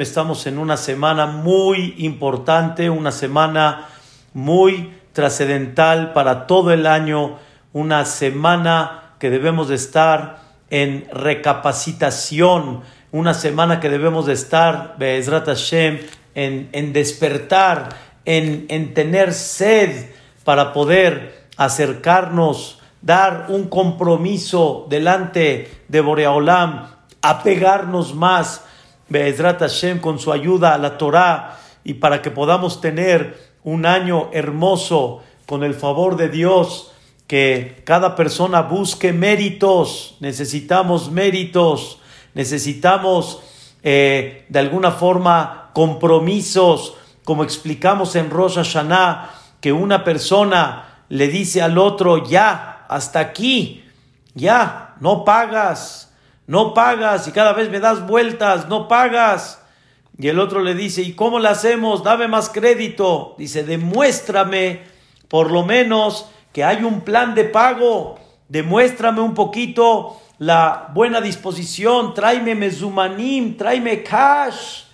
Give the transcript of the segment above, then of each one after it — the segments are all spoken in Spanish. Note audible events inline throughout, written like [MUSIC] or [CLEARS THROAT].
estamos en una semana muy importante, una semana muy trascendental para todo el año, una semana que debemos de estar en recapacitación, una semana que debemos de estar, Be'ezrat Hashem, en, en despertar, en, en tener sed para poder acercarnos dar un compromiso delante de Boreolam, apegarnos más, Be'ezrat Hashem, con su ayuda a la Torah y para que podamos tener un año hermoso con el favor de Dios, que cada persona busque méritos, necesitamos méritos, necesitamos eh, de alguna forma compromisos, como explicamos en Rosh Hashanah, que una persona le dice al otro, ya, hasta aquí, ya, no pagas, no pagas y cada vez me das vueltas, no pagas. Y el otro le dice, ¿y cómo le hacemos? Dame más crédito. Dice, demuéstrame por lo menos que hay un plan de pago, demuéstrame un poquito la buena disposición, tráeme mezumanim, tráeme cash,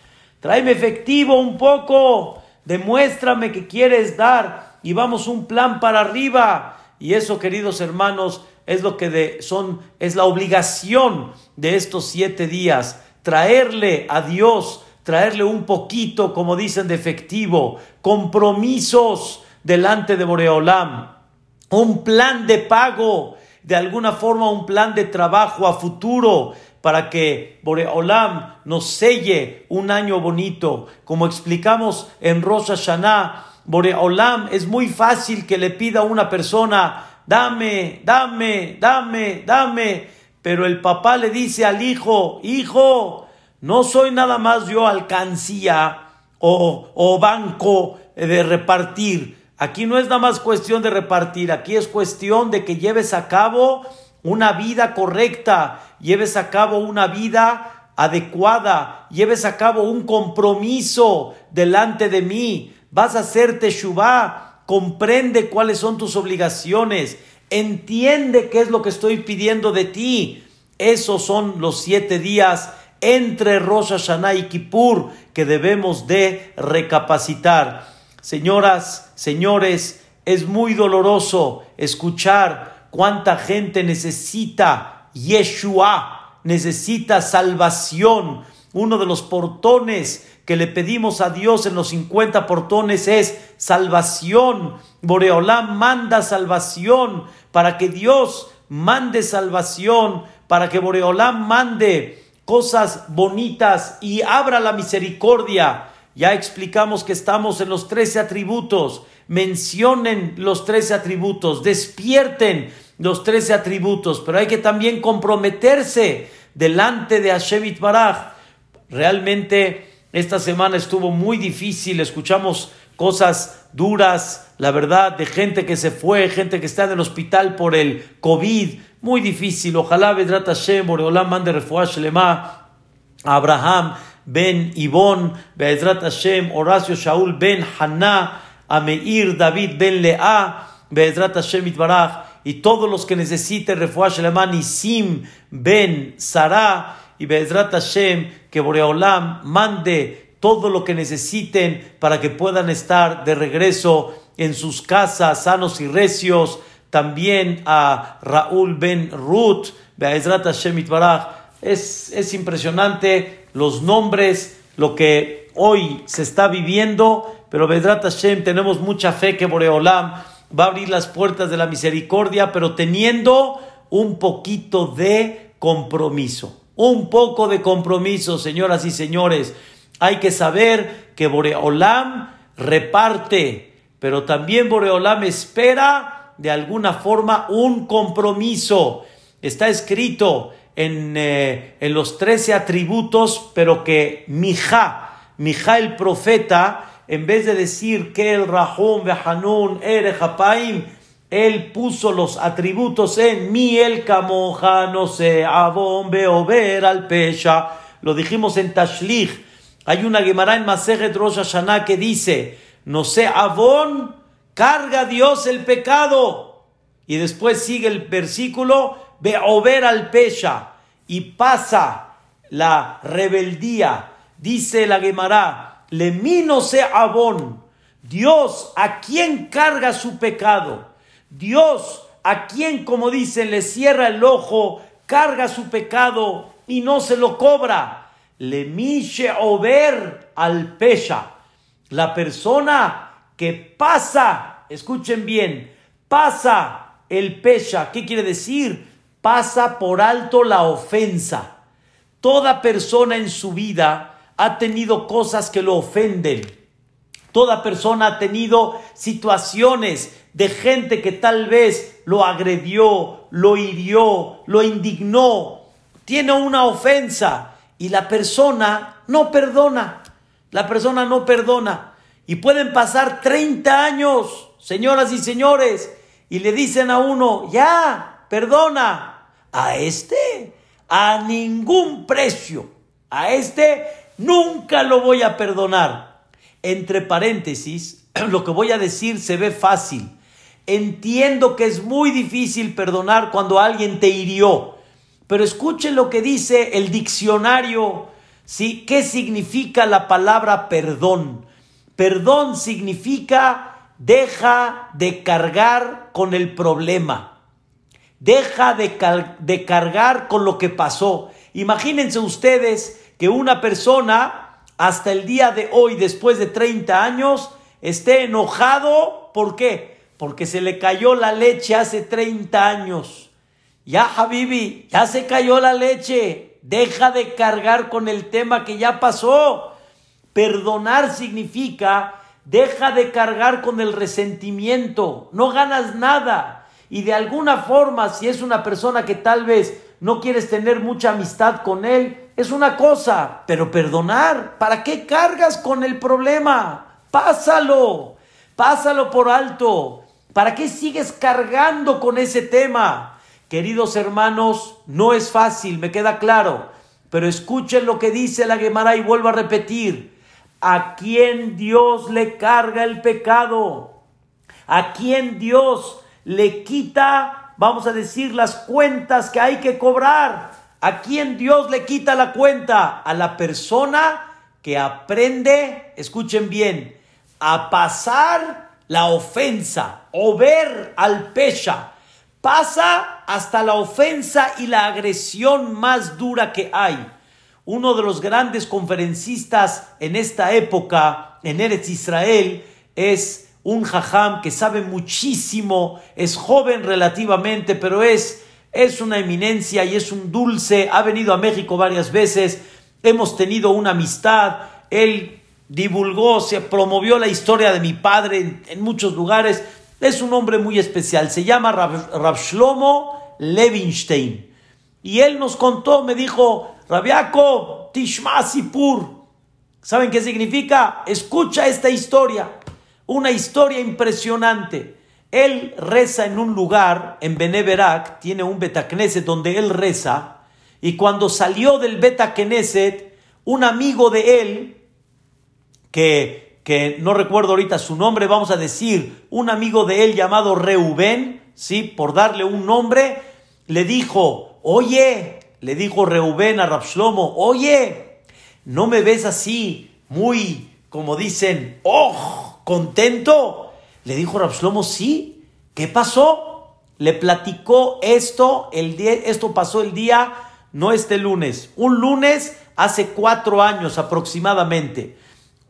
tráeme efectivo un poco, demuéstrame que quieres dar y vamos un plan para arriba. Y eso, queridos hermanos, es lo que de, son, es la obligación de estos siete días, traerle a Dios, traerle un poquito, como dicen, de efectivo, compromisos delante de Boreolam, un plan de pago, de alguna forma un plan de trabajo a futuro, para que Boreolam nos selle un año bonito, como explicamos en Rosh Hashanah, Boreolam es muy fácil que le pida a una persona, dame, dame, dame, dame, pero el papá le dice al hijo, hijo, no soy nada más yo alcancía o, o banco de repartir. Aquí no es nada más cuestión de repartir, aquí es cuestión de que lleves a cabo una vida correcta, lleves a cabo una vida adecuada, lleves a cabo un compromiso delante de mí vas a hacer Teshuvah, comprende cuáles son tus obligaciones, entiende qué es lo que estoy pidiendo de ti. Esos son los siete días entre Rosh Hashanah y Kippur que debemos de recapacitar. Señoras, señores, es muy doloroso escuchar cuánta gente necesita Yeshua, necesita salvación. Uno de los portones que le pedimos a Dios en los 50 portones es salvación. Boreolam manda salvación para que Dios mande salvación, para que Boreolam mande cosas bonitas y abra la misericordia. Ya explicamos que estamos en los 13 atributos. Mencionen los 13 atributos, despierten los 13 atributos, pero hay que también comprometerse delante de Hashem Baraj. Realmente esta semana estuvo muy difícil, escuchamos cosas duras, la verdad, de gente que se fue, gente que está en el hospital por el COVID, muy difícil. Ojalá Vedrat Hashem, Boreolam mande refuash lema Abraham ben Ibon, Vedrat Hashem, Horacio Shaul ben Haná, Ameir David ben Lea, Vedrat Hashem Itbaraj, y todos los que necesiten refuash lema Nisim ben Sarah, y Bezrat Hashem, que Boreolam mande todo lo que necesiten para que puedan estar de regreso en sus casas sanos y recios. También a Raúl Ben Ruth, Bezrat Hashem. Es, es impresionante los nombres, lo que hoy se está viviendo, pero Bezrat Hashem tenemos mucha fe que Boreolam va a abrir las puertas de la misericordia, pero teniendo un poquito de compromiso. Un poco de compromiso, señoras y señores. Hay que saber que Boreolam reparte, pero también Boreolam espera de alguna forma un compromiso. Está escrito en, eh, en los trece atributos, pero que Mija, Mija el profeta, en vez de decir que el Rahum, Behanun, Ere, él puso los atributos en miel camoja, no sé, abón, al pesha. Lo dijimos en Tashlich. Hay una Gemara en Masejet Rosh Hashanah que dice, no sé, abón, carga Dios el pecado. Y después sigue el versículo, ver al pesha. y pasa la rebeldía, dice la Gemara, le mino se abón, Dios a quien carga su pecado, Dios a quien, como dicen, le cierra el ojo, carga su pecado y no se lo cobra. Le miche over al pesha. La persona que pasa, escuchen bien, pasa el pesha. ¿Qué quiere decir? Pasa por alto la ofensa. Toda persona en su vida ha tenido cosas que lo ofenden. Toda persona ha tenido situaciones de gente que tal vez lo agredió, lo hirió, lo indignó, tiene una ofensa y la persona no perdona. La persona no perdona. Y pueden pasar 30 años, señoras y señores, y le dicen a uno, ya, perdona. A este, a ningún precio. A este nunca lo voy a perdonar. Entre paréntesis, [CLEARS THROAT] lo que voy a decir se ve fácil Entiendo que es muy difícil perdonar cuando alguien te hirió, pero escuchen lo que dice el diccionario, ¿sí? ¿Qué significa la palabra perdón? Perdón significa deja de cargar con el problema, deja de, de cargar con lo que pasó. Imagínense ustedes que una persona hasta el día de hoy, después de 30 años, esté enojado, ¿por qué? Porque se le cayó la leche hace 30 años. Ya, Habibi, ya se cayó la leche. Deja de cargar con el tema que ya pasó. Perdonar significa deja de cargar con el resentimiento. No ganas nada. Y de alguna forma, si es una persona que tal vez no quieres tener mucha amistad con él, es una cosa. Pero perdonar, ¿para qué cargas con el problema? Pásalo. Pásalo por alto. ¿Para qué sigues cargando con ese tema? Queridos hermanos, no es fácil, me queda claro, pero escuchen lo que dice la Gemara y vuelvo a repetir. ¿A quién Dios le carga el pecado? ¿A quién Dios le quita, vamos a decir, las cuentas que hay que cobrar? ¿A quién Dios le quita la cuenta? A la persona que aprende, escuchen bien, a pasar la ofensa o ver al pesha pasa hasta la ofensa y la agresión más dura que hay. Uno de los grandes conferencistas en esta época, en Eretz Israel, es un jajam que sabe muchísimo, es joven relativamente, pero es, es una eminencia y es un dulce, ha venido a México varias veces, hemos tenido una amistad, él divulgó, se promovió la historia de mi padre en, muchos lugares. Es un hombre muy especial, se llama Rav, Shlomo Levinstein. Y él nos contó, me dijo, Rabiaco Tishmasipur. ¿Saben qué significa? Escucha esta historia, una historia impresionante. Él reza en un lugar, en Beneverak, tiene un Betacneset donde él reza, y cuando salió del Betacneset, un amigo de él que, que no recuerdo ahorita su nombre, vamos a decir, un amigo de él llamado Reubén, ¿sí? Por darle un nombre, le dijo, oye, le dijo Reubén a Rapslomo, oye, ¿no me ves así, muy, como dicen, oh, contento? Le dijo Rapslomo, sí, ¿qué pasó? Le platicó esto, el día, esto pasó el día, no este lunes, un lunes hace cuatro años aproximadamente.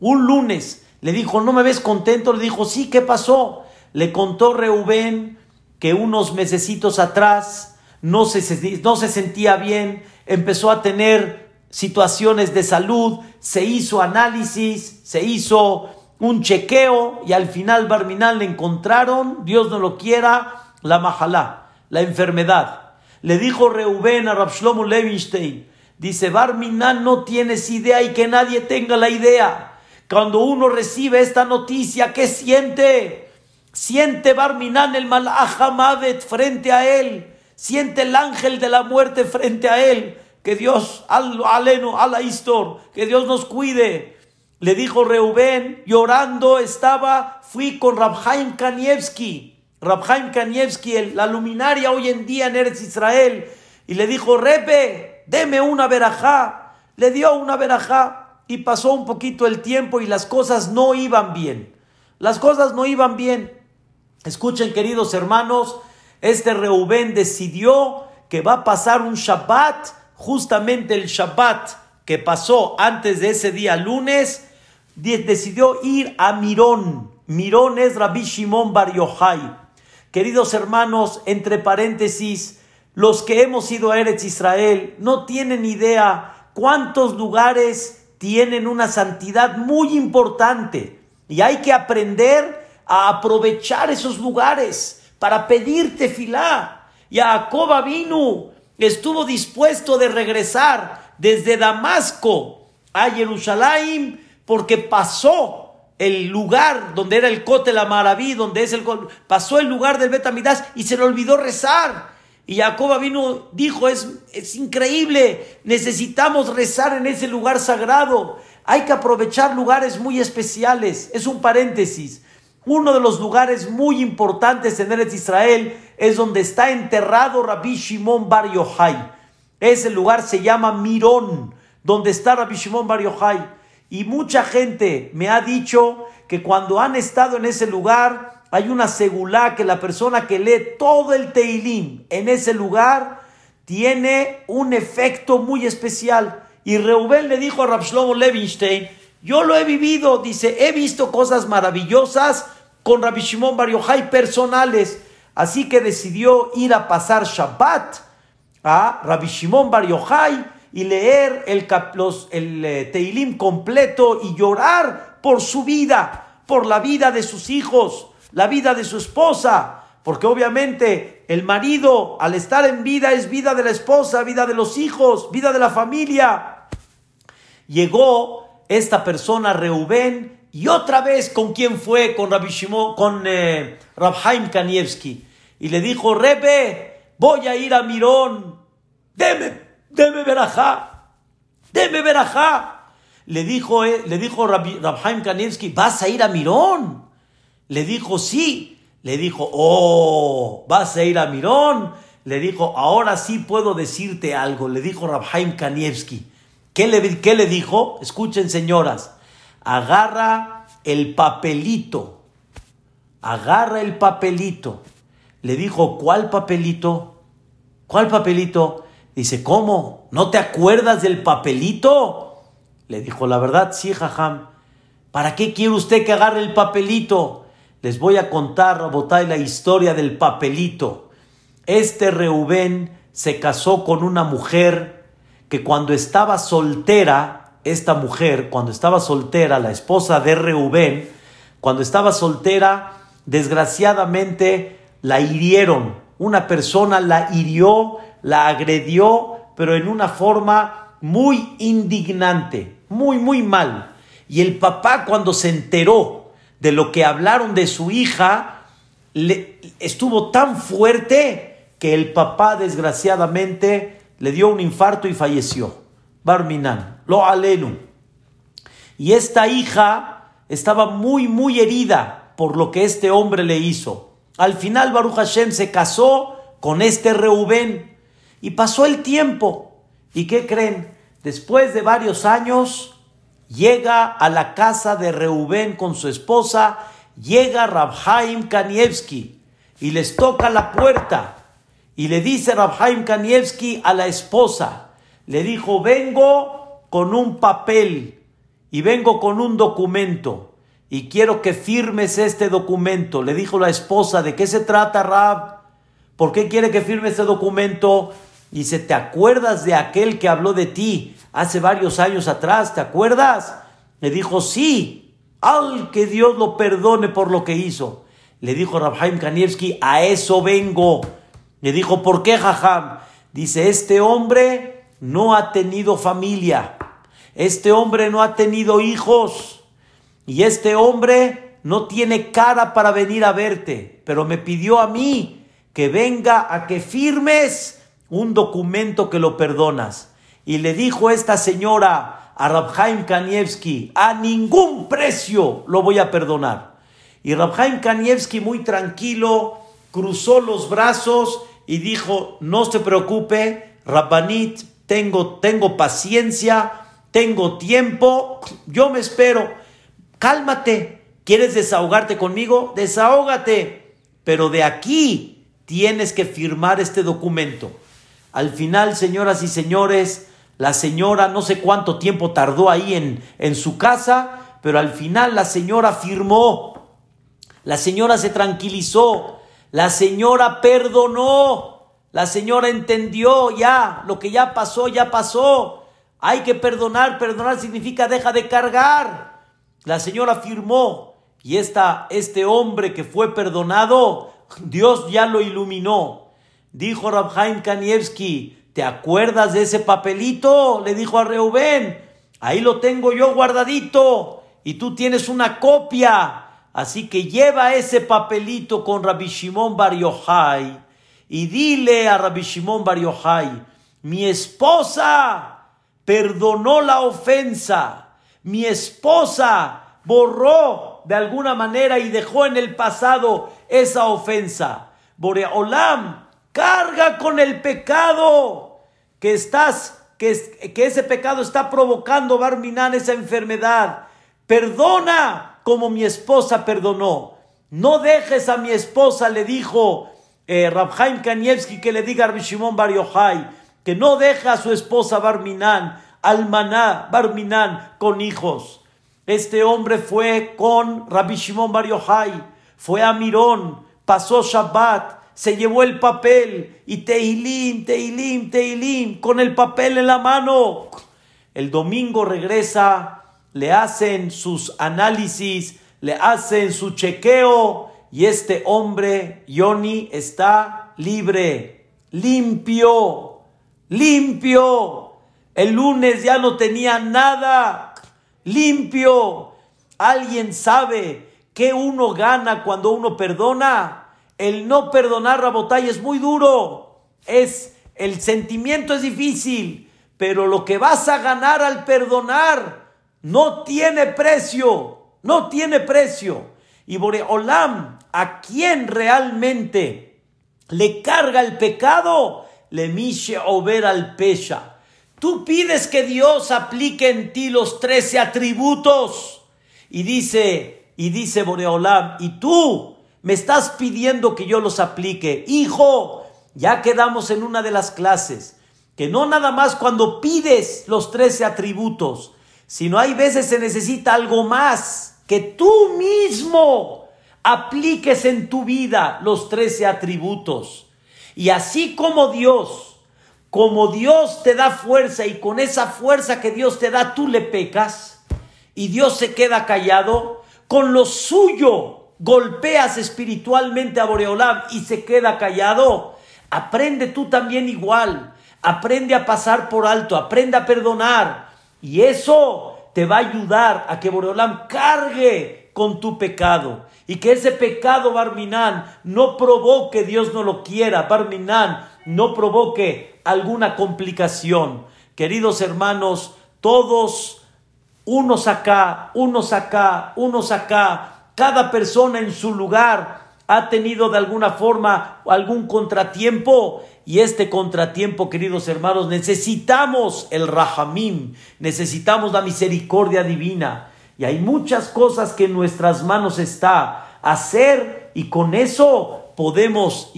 Un lunes le dijo, ¿no me ves contento? Le dijo, sí, ¿qué pasó? Le contó Reubén que unos mesecitos atrás no se, sentía bien, empezó a tener situaciones de salud, se hizo análisis, se hizo un chequeo y al final Barminal le encontraron, Dios no lo quiera, la majalá, la enfermedad. Le dijo Reubén a Rabshlomo Levinstein, dice, Barminal no tienes idea y que nadie tenga la idea. Cuando uno recibe esta noticia, ¿qué siente? Siente Barminan el Malach frente a él. Siente el ángel de la muerte frente a él. Que Dios, aleno, la histor, que Dios nos cuide. Le dijo Reubén, llorando estaba, fui con Rabhaim Kanievski. Rabhaim Kanievski, la luminaria hoy en día en Eretz Israel. Y le dijo, Repe, deme una verajá. Le dio una verajá y pasó un poquito el tiempo y las cosas no iban bien. Las cosas no iban bien. Escuchen, queridos hermanos, este Reubén decidió que va a pasar un Shabbat, justamente el Shabbat que pasó antes de ese día lunes, decidió ir a Mirón. Mirón es Rabbi Shimon Bar Yochai. Queridos hermanos, entre paréntesis, los que hemos ido a Eretz Israel no tienen idea cuántos lugares tienen una santidad muy importante. Y hay que aprender a aprovechar esos lugares para pedir tefilá. Jacob vino, estuvo dispuesto de regresar desde Damasco a Jerusalén porque pasó el lugar donde era el Cote la Maraví, donde es el pasó el lugar del Betamidas y se le olvidó rezar. Y Jacob vino, dijo, es, es increíble, necesitamos rezar en ese lugar sagrado. Hay que aprovechar lugares muy especiales. Es un paréntesis. Uno de los lugares muy importantes en Eretz Israel es donde está enterrado Rabbi Shimon Bar Yochai. Ese lugar se llama Mirón, donde está Rabbi Shimon Bar Yochai. Y mucha gente me ha dicho que cuando han estado en ese lugar, hay una segulá que la persona que lee todo el Teilim en ese lugar tiene un efecto muy especial. Y Reubén le dijo a Rabshlomo Levinstein, yo lo he vivido, dice, he visto cosas maravillosas con Rabbi Shimon Bar Yochai personales. Así que decidió ir a pasar Shabbat a Rabbi Shimon Bar Yochai y leer el, el eh, Teilim completo y llorar por su vida, por la vida de sus hijos, la vida de su esposa, porque obviamente el marido al estar en vida es vida de la esposa, vida de los hijos, vida de la familia. Llegó esta persona, Reubén, y otra vez con quién fue, con Rabbi Shimon, con eh, Rabhaim Kanievski, y le dijo, Rebe, voy a ir a Mirón, deme deme verajá, deme verajá. Le dijo, eh, le dijo Rabhaim Kanievski, ¿vas a ir a Mirón? Le dijo, sí. Le dijo, oh, ¿vas a ir a Mirón? Le dijo, ahora sí puedo decirte algo. Le dijo Rabhaim Kanievski. ¿Qué le, ¿Qué le dijo? Escuchen, señoras. Agarra el papelito. Agarra el papelito. Le dijo, ¿cuál papelito? ¿Cuál papelito? Dice, ¿cómo? ¿No te acuerdas del papelito? Le dijo, la verdad, sí, jajam. ¿Para qué quiere usted que agarre el papelito? Les voy a contar, Rabotay, la historia del papelito. Este Reubén se casó con una mujer que cuando estaba soltera, esta mujer, cuando estaba soltera, la esposa de Reubén, cuando estaba soltera, desgraciadamente la hirieron. Una persona la hirió la agredió, pero en una forma muy indignante, muy, muy mal. Y el papá cuando se enteró de lo que hablaron de su hija, le, estuvo tan fuerte que el papá desgraciadamente le dio un infarto y falleció. Barminan, lo alenu. Y esta hija estaba muy, muy herida por lo que este hombre le hizo. Al final Baruch Hashem se casó con este Reubén y pasó el tiempo. ¿Y qué creen? Después de varios años, llega a la casa de Reubén con su esposa, llega Rabhaim Kanievski y les toca la puerta. Y le dice Rabhaim Kanievski a la esposa, le dijo, vengo con un papel y vengo con un documento y quiero que firmes este documento. Le dijo la esposa, ¿de qué se trata, Rab? ¿Por qué quiere que firme este documento? Dice, ¿te acuerdas de aquel que habló de ti hace varios años atrás? ¿Te acuerdas? Le dijo, sí, al que Dios lo perdone por lo que hizo. Le dijo Rabhaim Kanievski, a eso vengo. Le dijo, ¿por qué, Jajam? Dice, este hombre no ha tenido familia. Este hombre no ha tenido hijos. Y este hombre no tiene cara para venir a verte. Pero me pidió a mí que venga a que firmes un documento que lo perdonas. Y le dijo esta señora a Rabhaim Kanievski, a ningún precio lo voy a perdonar. Y Rabhaim Kanievski muy tranquilo cruzó los brazos y dijo, no se preocupe, Rabbanit, tengo, tengo paciencia, tengo tiempo, yo me espero. Cálmate, ¿quieres desahogarte conmigo? Desahógate, pero de aquí tienes que firmar este documento. Al final, señoras y señores, la señora no sé cuánto tiempo tardó ahí en, en su casa, pero al final la señora firmó, la señora se tranquilizó, la señora perdonó, la señora entendió ya, lo que ya pasó, ya pasó. Hay que perdonar, perdonar significa deja de cargar. La señora firmó y esta, este hombre que fue perdonado, Dios ya lo iluminó. Dijo Rabhaim Kanievski, ¿Te acuerdas de ese papelito? Le dijo a Reubén. Ahí lo tengo yo guardadito y tú tienes una copia. Así que lleva ese papelito con Rabbi Shimon Bar Yochai y dile a Rabbi Shimon Bar Yochai, mi esposa perdonó la ofensa, mi esposa borró de alguna manera y dejó en el pasado esa ofensa. Boreolam Carga con el pecado que estás, que, que ese pecado está provocando, Barminan, esa enfermedad. Perdona como mi esposa perdonó. No dejes a mi esposa, le dijo eh, Rabhaim Kanievski, que le diga a Shimon Bar Yochai, que no deja a su esposa Barminan, Almaná Barminan, con hijos. Este hombre fue con Rabbi Shimon Bar Yochai, fue a Mirón, pasó Shabbat, se llevó el papel y Teilim, Teilim, Teilim, con el papel en la mano. El domingo regresa, le hacen sus análisis, le hacen su chequeo y este hombre, Yoni, está libre, limpio, limpio. El lunes ya no tenía nada, limpio. ¿Alguien sabe qué uno gana cuando uno perdona? El no perdonar, Rabotay, es muy duro. Es, el sentimiento es difícil, pero lo que vas a ganar al perdonar no tiene precio. No tiene precio. Y Boreolam, a quien realmente le carga el pecado, le mishe ver al pesha. Tú pides que Dios aplique en ti los trece atributos. Y dice, y dice Boreolam, y tú me estás pidiendo que yo los aplique. Hijo, ya quedamos en una de las clases, que no nada más cuando pides los trece atributos, sino hay veces se necesita algo más, que tú mismo apliques en tu vida los trece atributos. Y así como Dios, como Dios te da fuerza y con esa fuerza que Dios te da tú le pecas y Dios se queda callado, con lo suyo golpeas espiritualmente a Boreolam y se queda callado, aprende tú también igual. Aprende a pasar por alto, aprende a perdonar. Y eso te va a ayudar a que Boreolam cargue con tu pecado. Y que ese pecado, Barminán, no provoque, Dios no lo quiera, Barminán, no provoque alguna complicación. Queridos hermanos, todos, unos acá, unos acá, unos acá, cada persona en su lugar ha tenido de alguna forma algún contratiempo y este contratiempo, queridos hermanos, necesitamos el rahamim, necesitamos la misericordia divina. Y hay muchas cosas que en nuestras manos está hacer y con eso podemos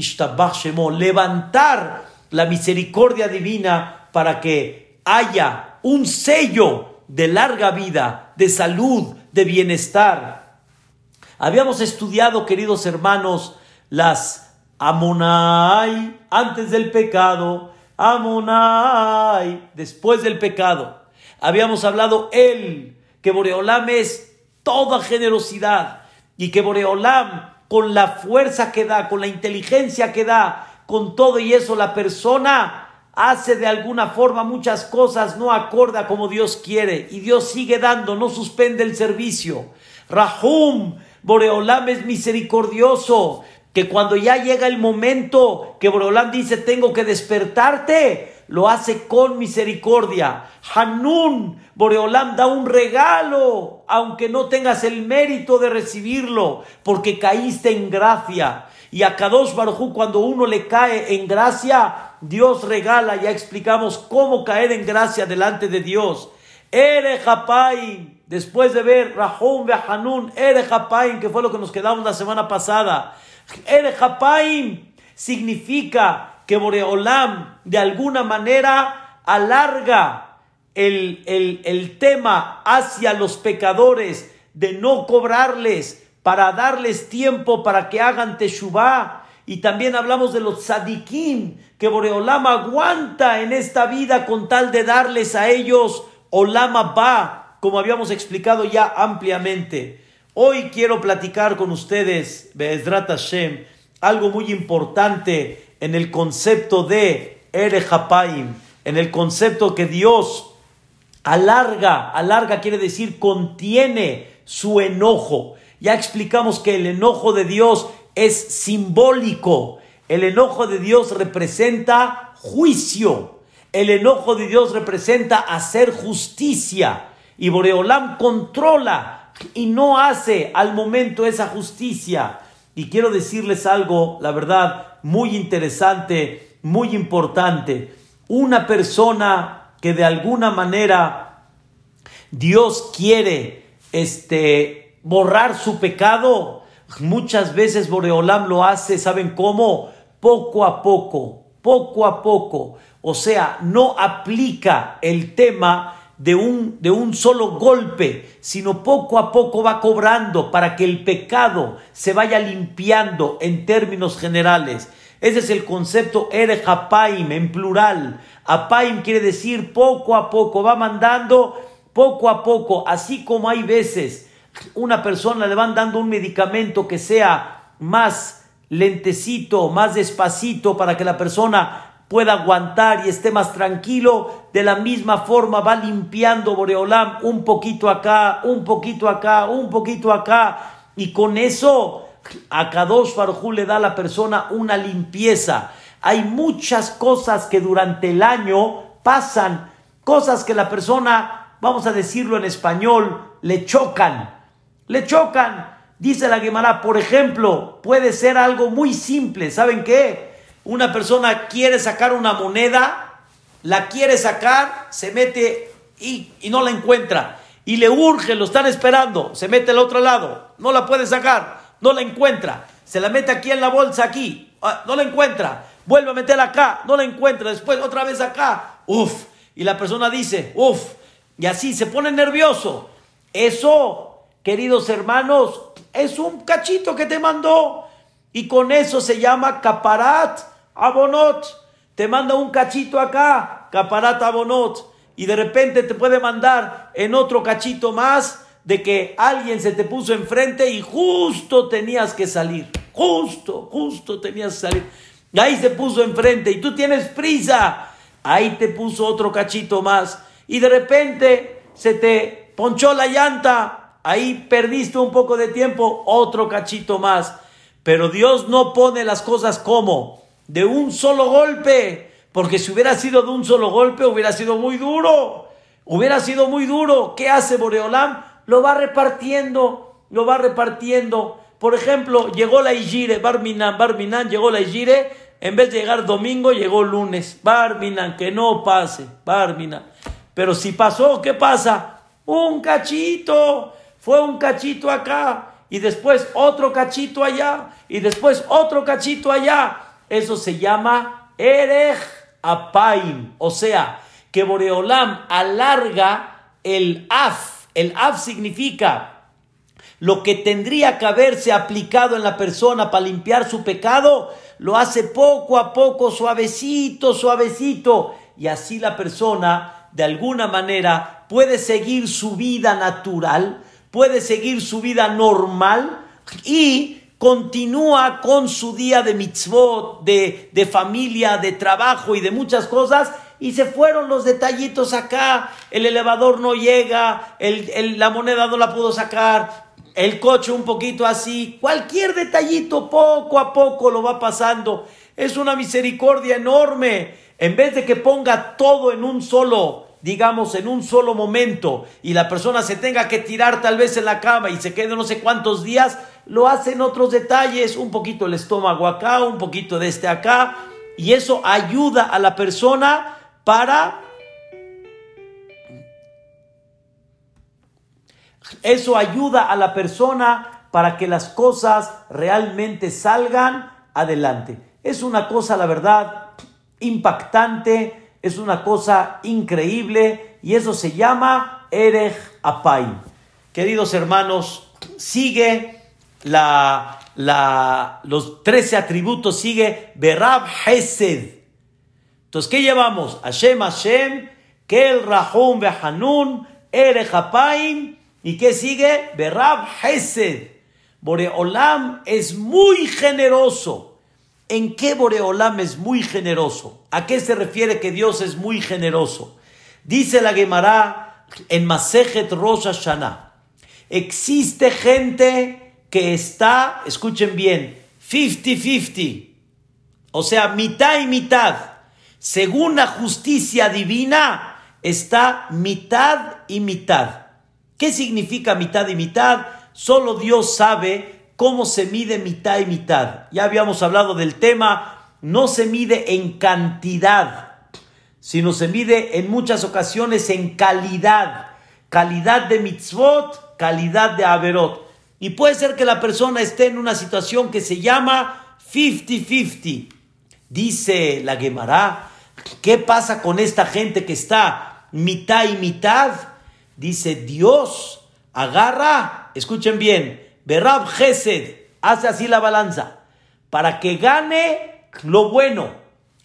levantar la misericordia divina para que haya un sello de larga vida, de salud, de bienestar Habíamos estudiado, queridos hermanos, las Amonai antes del pecado, Amonai después del pecado. Habíamos hablado él, que Boreolam es toda generosidad y que Boreolam con la fuerza que da, con la inteligencia que da, con todo y eso la persona hace de alguna forma muchas cosas no acorda como Dios quiere y Dios sigue dando, no suspende el servicio. Rahum, Boreolam es misericordioso, que cuando ya llega el momento que Boreolam dice tengo que despertarte, lo hace con misericordia. Hanun, Boreolam da un regalo, aunque no tengas el mérito de recibirlo, porque caíste en gracia. Y a Kadosh Baruj cuando uno le cae en gracia, Dios regala, ya explicamos cómo caer en gracia delante de Dios. Ere Japaim, después de ver Rahum Hanun, Ere Japaim, que fue lo que nos quedamos la semana pasada. Ere Japaim significa que Boreolam de alguna manera alarga el, el, el tema hacia los pecadores de no cobrarles para darles tiempo para que hagan teshuvah. Y también hablamos de los tzadikim, que Boreolam aguanta en esta vida con tal de darles a ellos Olama Ba, como habíamos explicado ya ampliamente. Hoy quiero platicar con ustedes, Be'ezrat Hashem, algo muy importante en el concepto de Ere en el concepto que Dios alarga, alarga quiere decir contiene su enojo. Ya explicamos que el enojo de Dios es simbólico. El enojo de Dios representa juicio. El enojo de Dios representa hacer justicia. Y Boreolam controla y no hace al momento esa justicia. Y quiero decirles algo, la verdad, muy interesante, muy importante. Una persona que de alguna manera Dios quiere este borrar su pecado. Muchas veces Boreolam lo hace, ¿saben cómo? Poco a poco, poco a poco. O sea, no aplica el tema de un, de un solo golpe, sino poco a poco va cobrando para que el pecado se vaya limpiando en términos generales. Ese es el concepto Ere Hapaim en plural. Apaim quiere decir poco a poco, va mandando poco a poco, así como hay veces una persona le van dando un medicamento que sea más lentecito, más despacito para que la persona pueda aguantar y esté más tranquilo, de la misma forma va limpiando Boreolam un poquito acá, un poquito acá, un poquito acá, y con eso a Kadosh Farjú le da a la persona una limpieza. Hay muchas cosas que durante el año pasan, cosas que la persona, vamos a decirlo en español, le chocan le chocan. Dice la Gemara, por ejemplo, puede ser algo muy simple. ¿Saben qué? Una persona quiere sacar una moneda, la quiere sacar, se mete y, no la encuentra. Y le urge, lo están esperando. Se mete al otro lado, no la puede sacar, no la encuentra. Se la mete aquí en la bolsa, aquí, ah, no la encuentra. Vuelve a meterla acá, no la encuentra. Después otra vez acá, uf. Y la persona dice, uf. Y así se pone nervioso. Eso queridos hermanos, es un cachito que te mandó. Y con eso se llama caparat abonot. Te manda un cachito acá, caparat abonot. Y de repente te puede mandar en otro cachito más de que alguien se te puso enfrente y justo tenías que salir. Justo, justo tenías que salir. Ahí se puso enfrente y tú tienes prisa. Ahí te puso otro cachito más. Y de repente se te ponchó la llanta ahí perdiste un poco de tiempo, otro cachito más. Pero Dios no pone las cosas como de un solo golpe, porque si hubiera sido de un solo golpe hubiera sido muy duro, hubiera sido muy duro. ¿Qué hace Boreolam? Lo va repartiendo, lo va repartiendo. Por ejemplo, llegó la Igire, Barminan, Barminan, llegó la Igire, en vez de llegar domingo, llegó lunes. Barminan, que no pase, Barminan. Pero si pasó, ¿qué pasa? Un cachito fue un cachito acá y después otro cachito allá y después otro cachito allá. Eso se llama Erech Apaim, o sea, que Boreolam alarga el Af. El Af significa lo que tendría que haberse aplicado en la persona para limpiar su pecado, lo hace poco a poco, suavecito, suavecito. Y así la persona, de alguna manera, puede seguir su vida natural, puede seguir su vida normal y continúa con su día de mitzvot, de, de familia, de trabajo y de muchas cosas, y se fueron los detallitos acá, el elevador no llega, el, la moneda no la pudo sacar, el coche un poquito así, cualquier detallito poco a poco lo va pasando. Es una misericordia enorme. En vez de que ponga todo en un solo digamos, en un solo momento y la persona se tenga que tirar tal vez en la cama y se quede no sé cuántos días, lo hacen otros detalles, un poquito el estómago acá, un poquito de este acá, y eso ayuda a la persona para eso ayuda a la persona para que las cosas realmente salgan adelante. Es una cosa, la verdad, impactante, es una cosa increíble y eso se llama Erech Apay. Queridos hermanos, sigue la, la, los 13 atributos, sigue Berab Hesed. Entonces, ¿qué llevamos? Hashem, Hashem, Kel Rahum Behanun, Erech Apayim, ¿y qué sigue? Berab Hesed. Boreolam es muy generoso. ¿En qué Boreolam es muy generoso? ¿A qué se refiere que Dios es muy generoso? Dice la Gemara en Masejet Rosh Hashanah. Existe gente que está, escuchen bien, 50-50. O sea, mitad y mitad. Según la justicia divina, está mitad y mitad. ¿Qué significa mitad y mitad? Solo Dios sabe cómo se mide mitad y mitad. Ya habíamos hablado del tema, no se mide en cantidad, sino se mide en muchas ocasiones en calidad. Calidad de mitzvot, calidad de averot. Y puede ser que la persona esté en una situación que se llama 50-50. Dice la Gemara, ¿qué pasa con esta gente que está mitad y mitad? Dice Dios agarra, escuchen bien, Berab Gesed, hace así la balanza, para que gane lo bueno,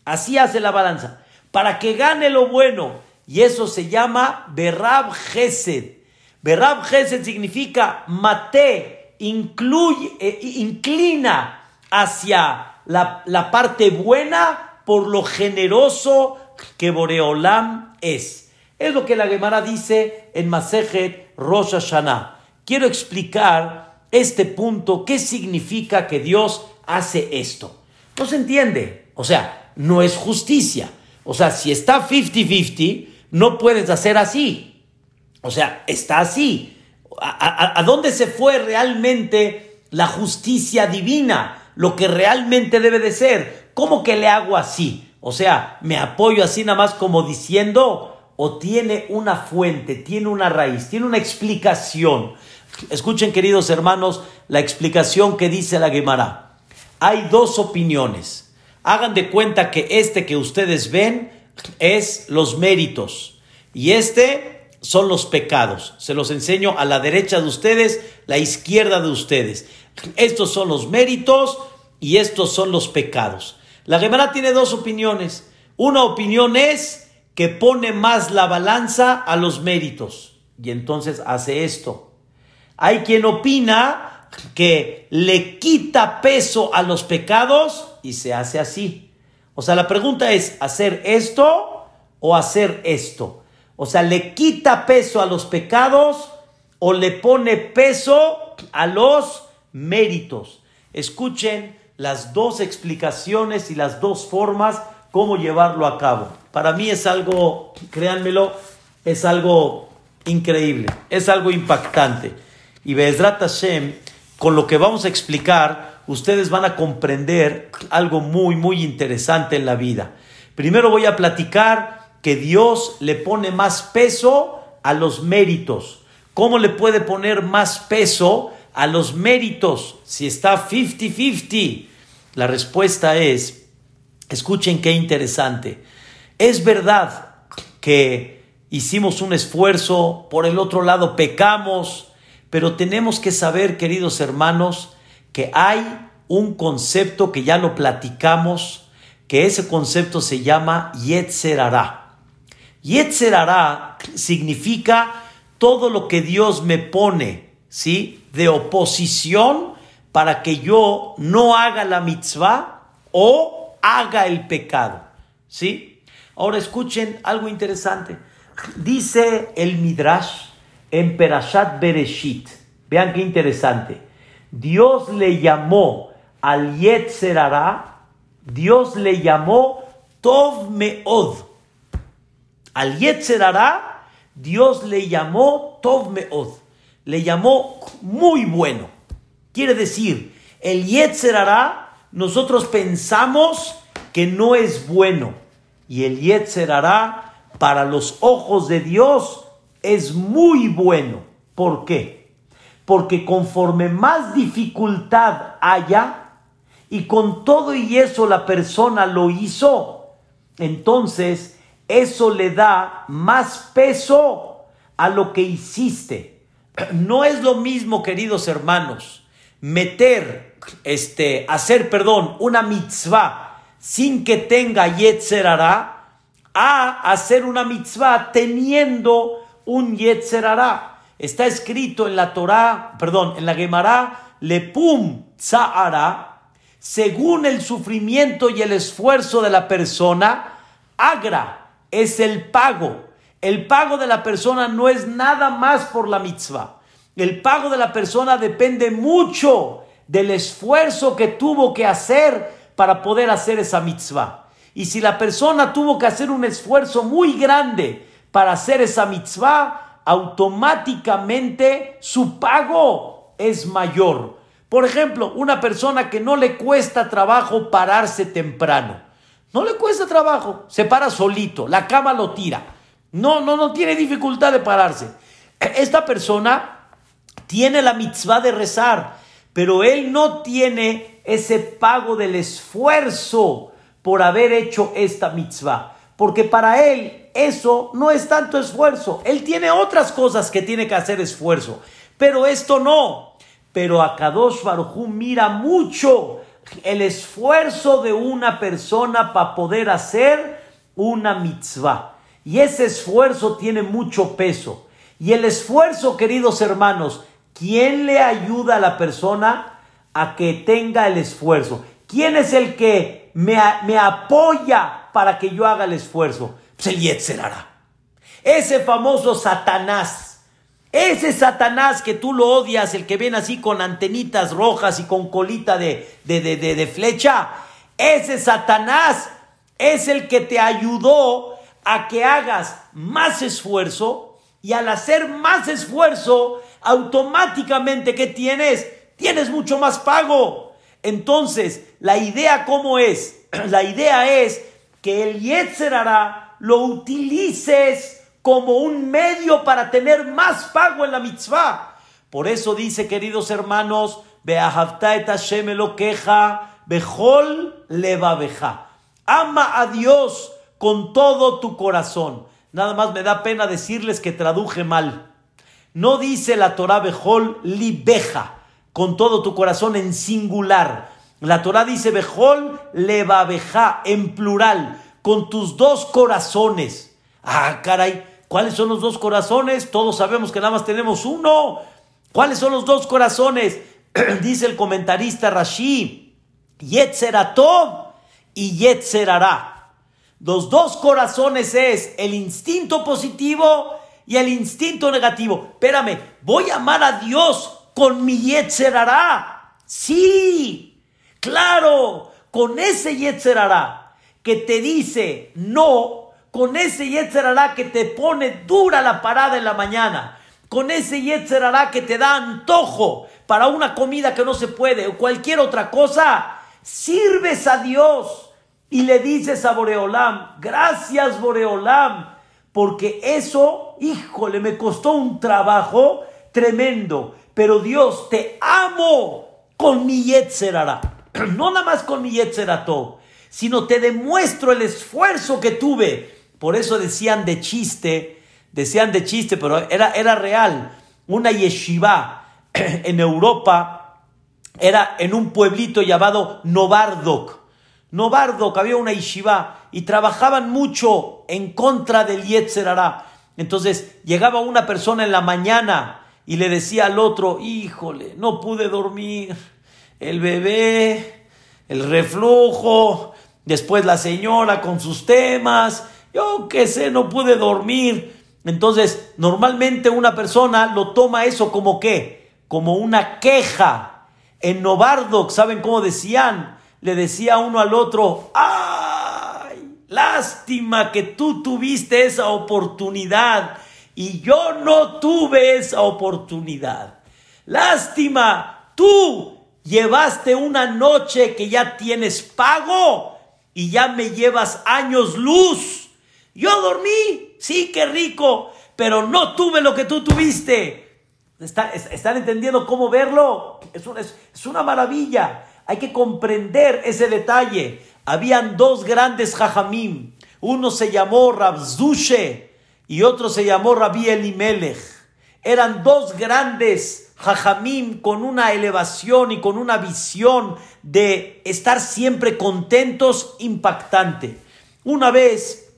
así hace la balanza, para que gane lo bueno, y eso se llama Berab Gesed. Berab Gesed significa mate, incluye, eh, inclina hacia la, la parte buena por lo generoso que Boreolam es. Es lo que la Gemara dice en Masejet Rosh Hashanah. Quiero explicar este punto, qué significa que Dios hace esto. No se entiende. O sea, no es justicia. O sea, si está 50-50, no puedes hacer así. O sea, está así. ¿A, dónde se fue realmente la justicia divina? Lo que realmente debe de ser. ¿Cómo que le hago así? O sea, me apoyo así nada más como diciendo, o tiene una fuente, tiene una raíz, tiene una explicación. Escuchen, queridos hermanos, la explicación que dice la Gemara. Hay dos opiniones. Hagan de cuenta que este que ustedes ven es los méritos y este son los pecados. Se los enseño a la derecha de ustedes, la izquierda de ustedes. Estos son los méritos y estos son los pecados. La Gemara tiene dos opiniones. Una opinión es que pone más la balanza a los méritos y entonces hace esto. Hay quien opina que le quita peso a los pecados y se hace así. O sea, la pregunta es, ¿hacer esto o hacer esto? O sea, ¿le quita peso a los pecados o le pone peso a los méritos? Escuchen las dos explicaciones y las dos formas cómo llevarlo a cabo. Para mí es algo, créanmelo, es algo increíble, es algo impactante. Y Bezrat Hashem, con lo que vamos a explicar, ustedes van a comprender algo muy, muy interesante en la vida. Primero voy a platicar que Dios le pone más peso a los méritos. ¿Cómo le puede poner más peso a los méritos si está 50-50? La respuesta es, escuchen qué interesante. Es verdad que hicimos un esfuerzo, por el otro lado pecamos, pero tenemos que saber, queridos hermanos, que hay un concepto que ya lo platicamos, que ese concepto se llama Yetzerara. Yetzerara significa todo lo que Dios me pone, ¿sí? De oposición para que yo no haga la mitzvah o haga el pecado, ¿sí? Ahora escuchen algo interesante. Dice el Midrash en Perashat Bereshit. Vean qué interesante. Dios le llamó al Yetzerara, Dios le llamó Tov Meod. Al Yetzerara, Dios le llamó Tov Meod. Le llamó muy bueno. Quiere decir, el Yetzerara, nosotros pensamos que no es bueno. Y el Yetzer hará para los ojos de Dios es muy bueno. ¿Por qué? Porque conforme más dificultad haya, y con todo y eso la persona lo hizo, entonces eso le da más peso a lo que hiciste. [CLEARS THROAT] No es lo mismo, queridos hermanos, meter, este, hacer, perdón, una mitzvah sin que tenga Yetzer a hacer una mitzvah teniendo un Yetzer Está escrito en la Torah, perdón, en la Gemara, Lepum Tzahara, según el sufrimiento y el esfuerzo de la persona, Agra es el pago. El pago de la persona no es nada más por la mitzvah. El pago de la persona depende mucho del esfuerzo que tuvo que hacer para poder hacer esa mitzvah. Y si la persona tuvo que hacer un esfuerzo muy grande para hacer esa mitzvah, automáticamente su pago es mayor. Por ejemplo, una persona que no le cuesta trabajo pararse temprano. No le cuesta trabajo, se para solito, la cama lo tira. No, no, no tiene dificultad de pararse. Esta persona tiene la mitzvah de rezar, pero él no tiene ese pago del esfuerzo por haber hecho esta mitzvah. Porque para él eso no es tanto esfuerzo. Él tiene otras cosas que tiene que hacer esfuerzo. Pero esto no. Pero a Kadosh Baruj mira mucho el esfuerzo de una persona para poder hacer una mitzvah. Y ese esfuerzo tiene mucho peso. Y el esfuerzo, queridos hermanos, ¿quién le ayuda a la persona a que tenga el esfuerzo? ¿Quién es el que me, me apoya para que yo haga el esfuerzo? Pues el. Ese famoso Satanás. Ese Satanás que tú lo odias, el que viene así con antenitas rojas y con colita de, de, de, de, flecha. Ese Satanás es el que te ayudó a que hagas más esfuerzo y al hacer más esfuerzo, automáticamente que tienes? Tienes mucho más pago. Entonces, la idea cómo es? [CLEARS THROAT] La idea es que el Yetzerara lo utilices como un medio para tener más pago en la mitzvah. Por eso dice, queridos hermanos, queja. Ama a Dios con todo tu corazón. Nada más me da pena decirles que traduje mal. No dice la Torah Bejol libeja, con todo tu corazón en singular. La Torah dice Bejol levabeja en plural con tus dos corazones. Ah, caray, ¿cuáles son los dos corazones? Todos sabemos que nada más tenemos uno. ¿Cuáles son los dos corazones? [CLEARS THROAT] Dice el comentarista Rashi, Yetzeratov y Yetzerará. Los dos corazones es el instinto positivo y el instinto negativo. Espérame, voy a amar a Dios con mi Yetzerará. Sí, claro, con ese Yetzerará que te dice no, con ese Yetzer que te pone dura la parada en la mañana, con ese Yetzer que te da antojo para una comida que no se puede o cualquier otra cosa, sirves a Dios y le dices a Boreolam, gracias Boreolam, porque eso, híjole, me costó un trabajo tremendo, pero Dios, te amo con mi Yetzer [CLEARS THROAT] no nada más con mi Yetzer sino te demuestro el esfuerzo que tuve. Por eso decían de chiste, decían de chiste, pero era, era real. Una yeshiva [CLEARS THROAT] en Europa era en un pueblito llamado Novardok. Novardok había una yeshiva y trabajaban mucho en contra del Yetzer Entonces llegaba una persona en la mañana y le decía al otro, híjole, no pude dormir, el bebé, el reflujo, después la señora con sus temas, yo qué sé, no pude dormir. Entonces, normalmente una persona lo toma eso como qué? Como una queja. En Novardoc, ¿saben cómo decían? Le decía uno al otro, ¡ay! Lástima que tú tuviste esa oportunidad y yo no tuve esa oportunidad. Lástima, tú llevaste una noche que ya tienes pago y ya me llevas años luz. Yo dormí, sí, qué rico, pero no tuve lo que tú tuviste. ¿Están entendiendo cómo verlo? Es una, maravilla. Hay que comprender ese detalle. Habían dos grandes jajamim. Uno se llamó Rabzushe y otro se llamó Rabbi Elimelech. Eran dos grandes jajamim con una elevación y con una visión de estar siempre contentos impactante. Una vez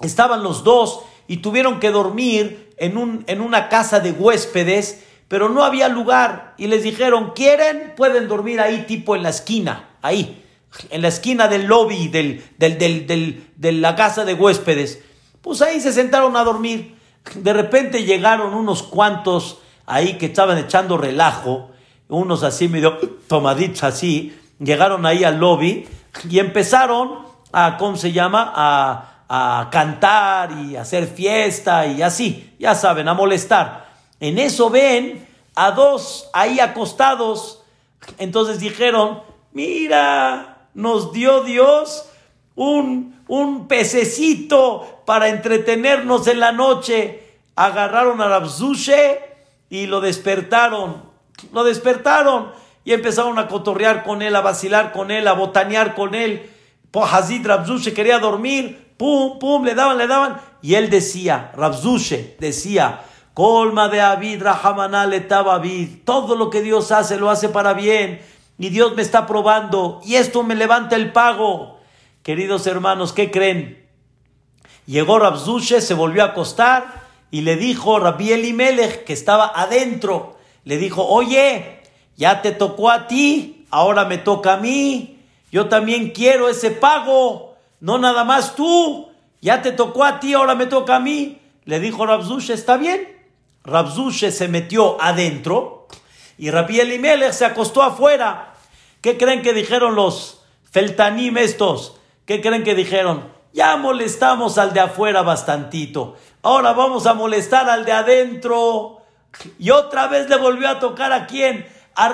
estaban los dos y tuvieron que dormir en, un, en una casa de huéspedes, pero no había lugar y les dijeron, ¿quieren? Pueden dormir ahí tipo en la esquina, ahí, en la esquina del lobby del, del, de la casa de huéspedes. Pues ahí se sentaron a dormir. De repente llegaron unos cuantos ahí que estaban echando relajo, unos así medio tomaditos así, llegaron ahí al lobby y empezaron a, ¿cómo se llama? A, cantar y hacer fiesta y así, ya saben, a molestar. En eso ven a dos ahí acostados. Entonces dijeron, mira, nos dio Dios un, un pececito para entretenernos en la noche. Agarraron a Rabzushe y lo despertaron. Lo despertaron y empezaron a cotorrear con él, a vacilar con él, a botanear con él. Hazid Rabzushe quería dormir, pum, pum, le daban, le daban. Y él decía, Rabzushe decía, colma de Abid, Rahamanal etaba todo lo que Dios hace lo hace para bien. Y Dios me está probando y esto me levanta el pago. Queridos hermanos, ¿qué creen? Llegó Rabzushe, se volvió a acostar y le dijo Rabbi Elimelech, que estaba adentro, le dijo, oye, ya te tocó a ti, ahora me toca a mí, yo también quiero ese pago, no nada más tú, ya te tocó a ti, ahora me toca a mí. Le dijo Rabzushe, está bien. Rabzushe se metió adentro y Rabbi Elimelech se acostó afuera. ¿Qué creen que dijeron los feltanim estos? ¿Qué creen que dijeron? Ya molestamos al de afuera bastantito. Ahora vamos a molestar al de adentro. Y otra vez le volvió a tocar a quién? a,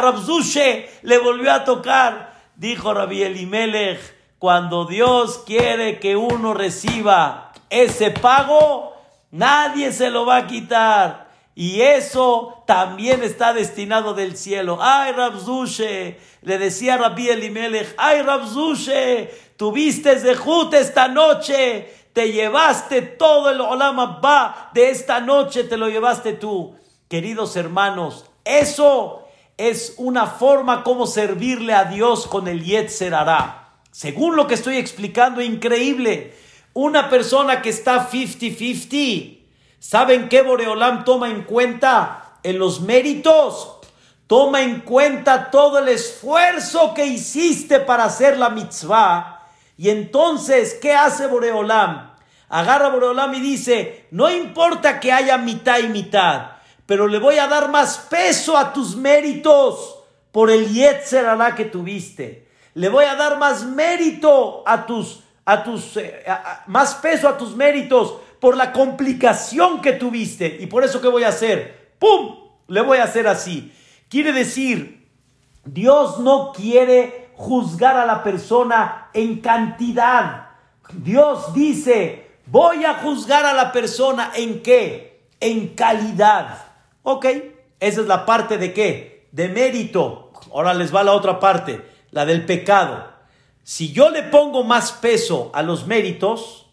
Rabzushe le volvió a tocar. Dijo Rabbi Elimelech, cuando Dios quiere que uno reciba ese pago, nadie se lo va a quitar. Y eso también está destinado del cielo. Ay, Rabzushe, le decía Rabbi Elimelech, ay, Rabzushe, tuviste Zehut esta noche, te llevaste todo el Olam Abba de esta noche, te lo llevaste tú. Queridos hermanos, eso es una forma como servirle a Dios con el Yetzer hará. Según lo que estoy explicando, increíble. Una persona que está 50-50, ¿saben qué Boreolam toma en cuenta en los méritos? Toma en cuenta todo el esfuerzo que hiciste para hacer la mitzvah. Y entonces, ¿qué hace Boreolam? Agarra Boreolam y dice, no importa que haya mitad y mitad pero le voy a dar más peso a tus méritos por el Yetzer que tuviste. Le voy a dar más mérito a tus, a tus, eh, más peso a tus méritos por la complicación que tuviste. Y por eso, ¿qué voy a hacer? ¡Pum! Le voy a hacer así. Quiere decir, Dios no quiere juzgar a la persona en cantidad. Dios dice, voy a juzgar a la persona en qué? En calidad. Ok, esa es la parte de qué? De mérito. Ahora les va la otra parte, la del pecado. Si yo le pongo más peso a los méritos,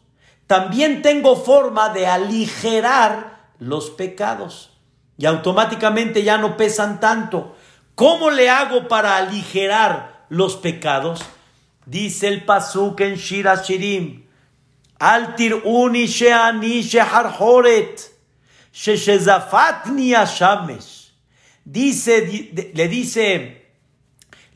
también tengo forma de aligerar los pecados. Y automáticamente ya no pesan tanto. ¿Cómo le hago para aligerar los pecados? Dice el pasuk en Shira Shirim. Altir uni sheani sheharhoret. Dice, le dice,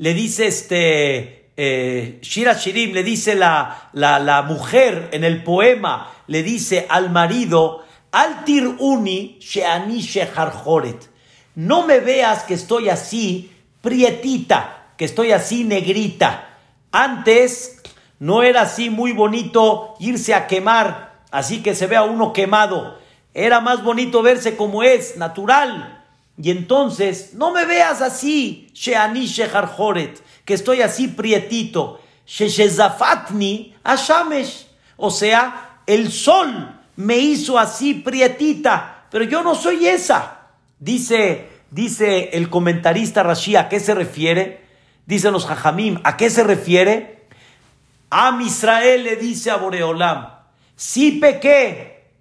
le dice este, eh, Shira Shirim, le dice la, la, la, mujer en el poema, le dice al marido, Altir uni sheani sheharjoret. No me veas que estoy así prietita, que estoy así negrita. Antes no era así muy bonito irse a quemar, así que se vea uno quemado. Era más bonito verse como es, natural. Y entonces, no me veas así, Sheani Sheharjoret, que estoy así prietito. Sheshezafatni Ashamesh. O sea, el sol me hizo así prietita, pero yo no soy esa. Dice, dice el comentarista Rashi, ¿a qué se refiere? Dicen los Jajamim, ¿a qué se refiere? A Israel le dice a Boreolam, sí pequé,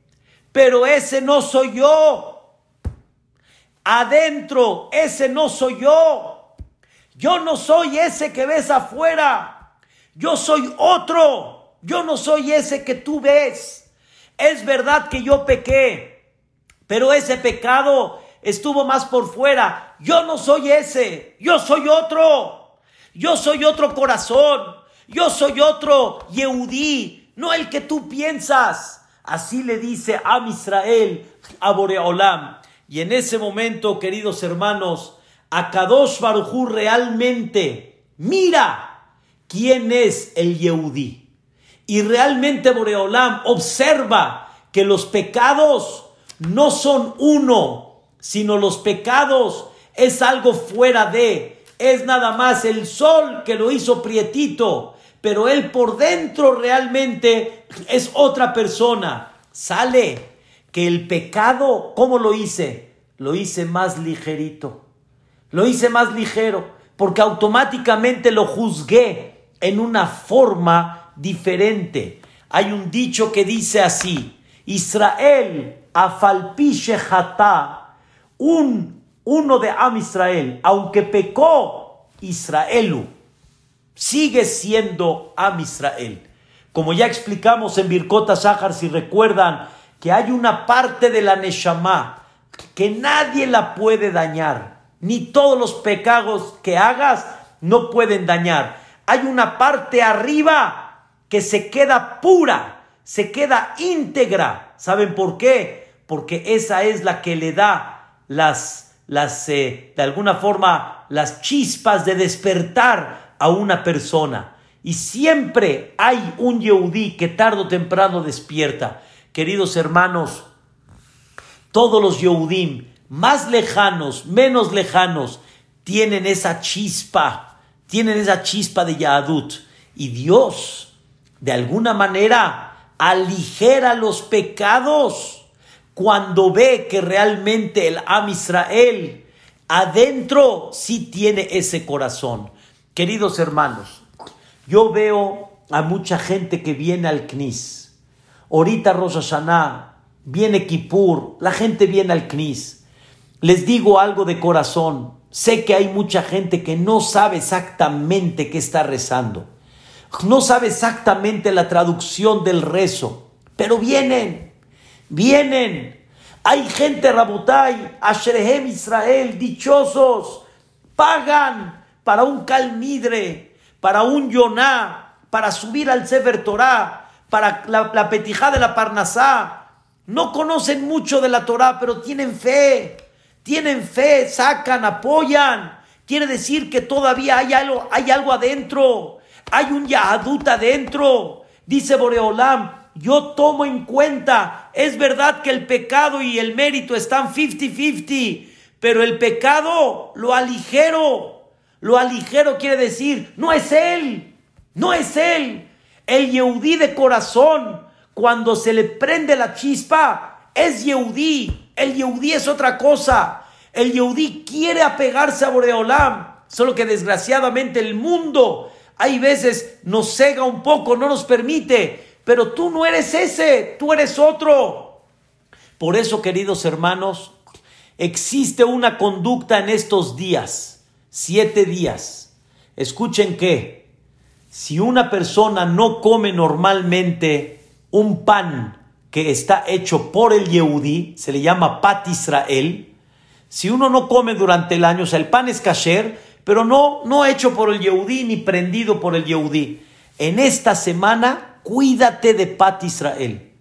pero ese no soy yo. Adentro, ese no soy yo. Yo no soy ese que ves afuera. Yo soy otro. Yo no soy ese que tú ves. Es verdad que yo pequé, pero ese pecado estuvo más por fuera. Yo no soy ese. Yo soy otro. Yo soy otro corazón. Yo soy otro Yehudí, no el que tú piensas. Así le dice a Israel, a Boreolam. Y en ese momento, queridos hermanos, a Kadosh Barujú realmente mira quién es el Yehudí. Y realmente Boreolam observa que los pecados no son uno, sino los pecados es algo fuera de, es nada más el sol que lo hizo prietito, pero él por dentro realmente es otra persona. Sale que el pecado, ¿cómo lo hice? Lo hice más ligerito. Lo hice más ligero porque automáticamente lo juzgué en una forma diferente. Hay un dicho que dice así, Israel afalpishe un uno de Am Israel, aunque pecó Israelu, sigue siendo Am Israel. Como ya explicamos en Birkota Shahar, si recuerdan, que hay una parte de la Neshama que nadie la puede dañar, ni todos los pecados que hagas no pueden dañar. Hay una parte arriba que se queda pura, se queda íntegra. ¿Saben por qué? Porque esa es la que le da las, las eh, de alguna forma, las chispas de despertar a una persona. Y siempre hay un Yehudí que tarde o temprano despierta. Queridos hermanos, todos los Yehudim, más lejanos, menos lejanos, tienen esa chispa, tienen esa chispa de Yahadut. Y Dios, de alguna manera, aligera los pecados cuando ve que realmente el Am Israel adentro sí tiene ese corazón. Queridos hermanos, yo veo a mucha gente que viene al Knis Ahorita Rosh Hashanah, viene Kippur, la gente viene al Knis. Les digo algo de corazón. Sé que hay mucha gente que no sabe exactamente qué está rezando. No sabe exactamente la traducción del rezo. Pero vienen, vienen. Hay gente, Rabotai, Asherehem Israel, dichosos. Pagan para un calmidre, para un yoná, para subir al Sefer Torah para la, la petijá de la Parnasá. No conocen mucho de la Torah, pero tienen fe. Tienen fe, sacan, apoyan. Quiere decir que todavía hay algo, hay algo adentro. Hay un Yahadut adentro. Dice Boreolam, yo tomo en cuenta. Es verdad que el pecado y el mérito están 50-50, pero el pecado lo aligero. Lo aligero quiere decir, no es él, no es él. El Yehudí de corazón, cuando se le prende la chispa, es Yehudí. El Yehudí es otra cosa. El Yehudí quiere apegarse a Boreolam. Solo que desgraciadamente el mundo hay veces nos cega un poco, no nos permite. Pero tú no eres ese, tú eres otro. Por eso, queridos hermanos, existe una conducta en estos días, siete días. Escuchen que si una persona no come normalmente un pan que está hecho por el Yehudí, se le llama Pat Israel, si uno no come durante el año, o sea, el pan es kasher, pero no, no hecho por el Yehudí ni prendido por el Yehudí. En esta semana, cuídate de Pat Israel.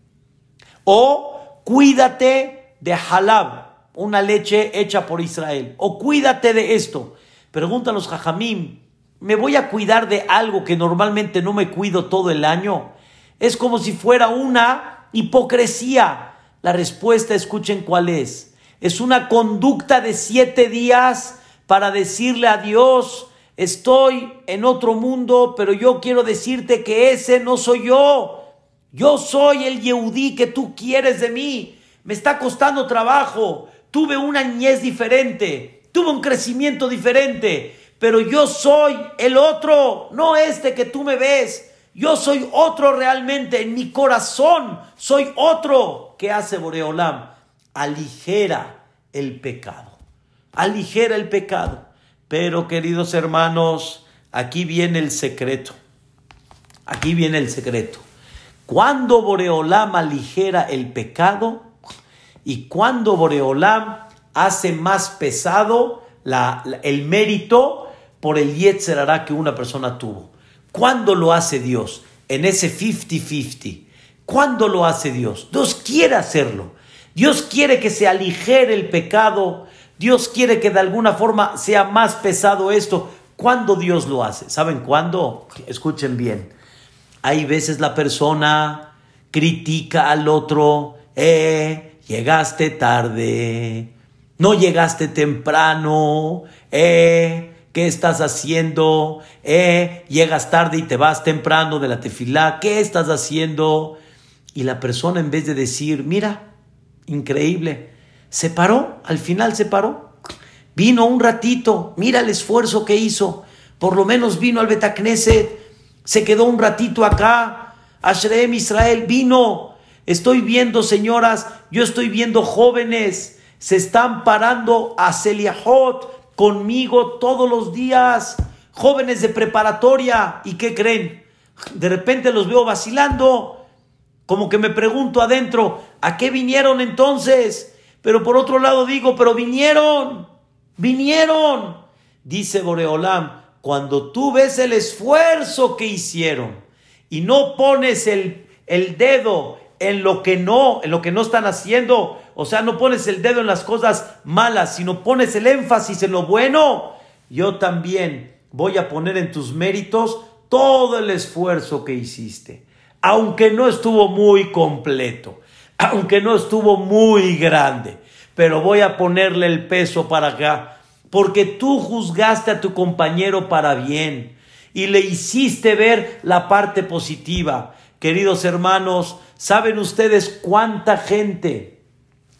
O cuídate de halab, una leche hecha por Israel. O cuídate de esto. Preguntan los jajamim, ¿Me voy a cuidar de algo que normalmente no me cuido todo el año? Es como si fuera una hipocresía. La respuesta, escuchen cuál es. Es una conducta de siete días para decirle a Dios, estoy en otro mundo, pero yo quiero decirte que ese no soy yo. Yo soy el Yehudí que tú quieres de mí. Me está costando trabajo. Tuve una niñez diferente. Tuve un crecimiento diferente. Pero yo soy el otro, no este que tú me ves. Yo soy otro realmente. En mi corazón soy otro. ¿Qué hace Boreolam? Aligera el pecado. Aligera el pecado. Pero queridos hermanos, aquí viene el secreto. Aquí viene el secreto. Cuando Boreolam aligera el pecado y cuando Boreolam hace más pesado el mérito por el Yetzer que una persona tuvo. ¿Cuándo lo hace Dios? En ese 50-50. ¿Cuándo lo hace Dios? Dios quiere hacerlo. Dios quiere que se aligere el pecado. Dios quiere que de alguna forma sea más pesado esto. ¿Cuándo Dios lo hace? ¿Saben cuándo? Escuchen bien. Hay veces la persona critica al otro, eh, llegaste tarde, no llegaste temprano, eh, ¿qué estás haciendo? Eh, llegas tarde y te vas temprano de la tefilá, ¿qué estás haciendo? Y la persona en vez de decir, mira, increíble. Se paró, al final se paró. Vino un ratito, mira el esfuerzo que hizo. Por lo menos vino al Betacneset, se quedó un ratito acá. Ashrem Israel vino. Estoy viendo, señoras, yo estoy viendo jóvenes. Se están parando a Seliahot conmigo todos los días. Jóvenes de preparatoria. ¿Y qué creen? De repente los veo vacilando. Como que me pregunto adentro, ¿a qué vinieron entonces? Pero por otro lado digo, pero vinieron, vinieron. Dice Boreolam, cuando tú ves el esfuerzo que hicieron y no pones el, el dedo en lo que no, en lo que no están haciendo, o sea, no pones el dedo en las cosas malas, sino pones el énfasis en lo bueno, yo también voy a poner en tus méritos todo el esfuerzo que hiciste aunque no estuvo muy completo, aunque no estuvo muy grande, pero voy a ponerle el peso para acá, porque tú juzgaste a tu compañero para bien y le hiciste ver la parte positiva. Queridos hermanos, ¿saben ustedes cuánta gente,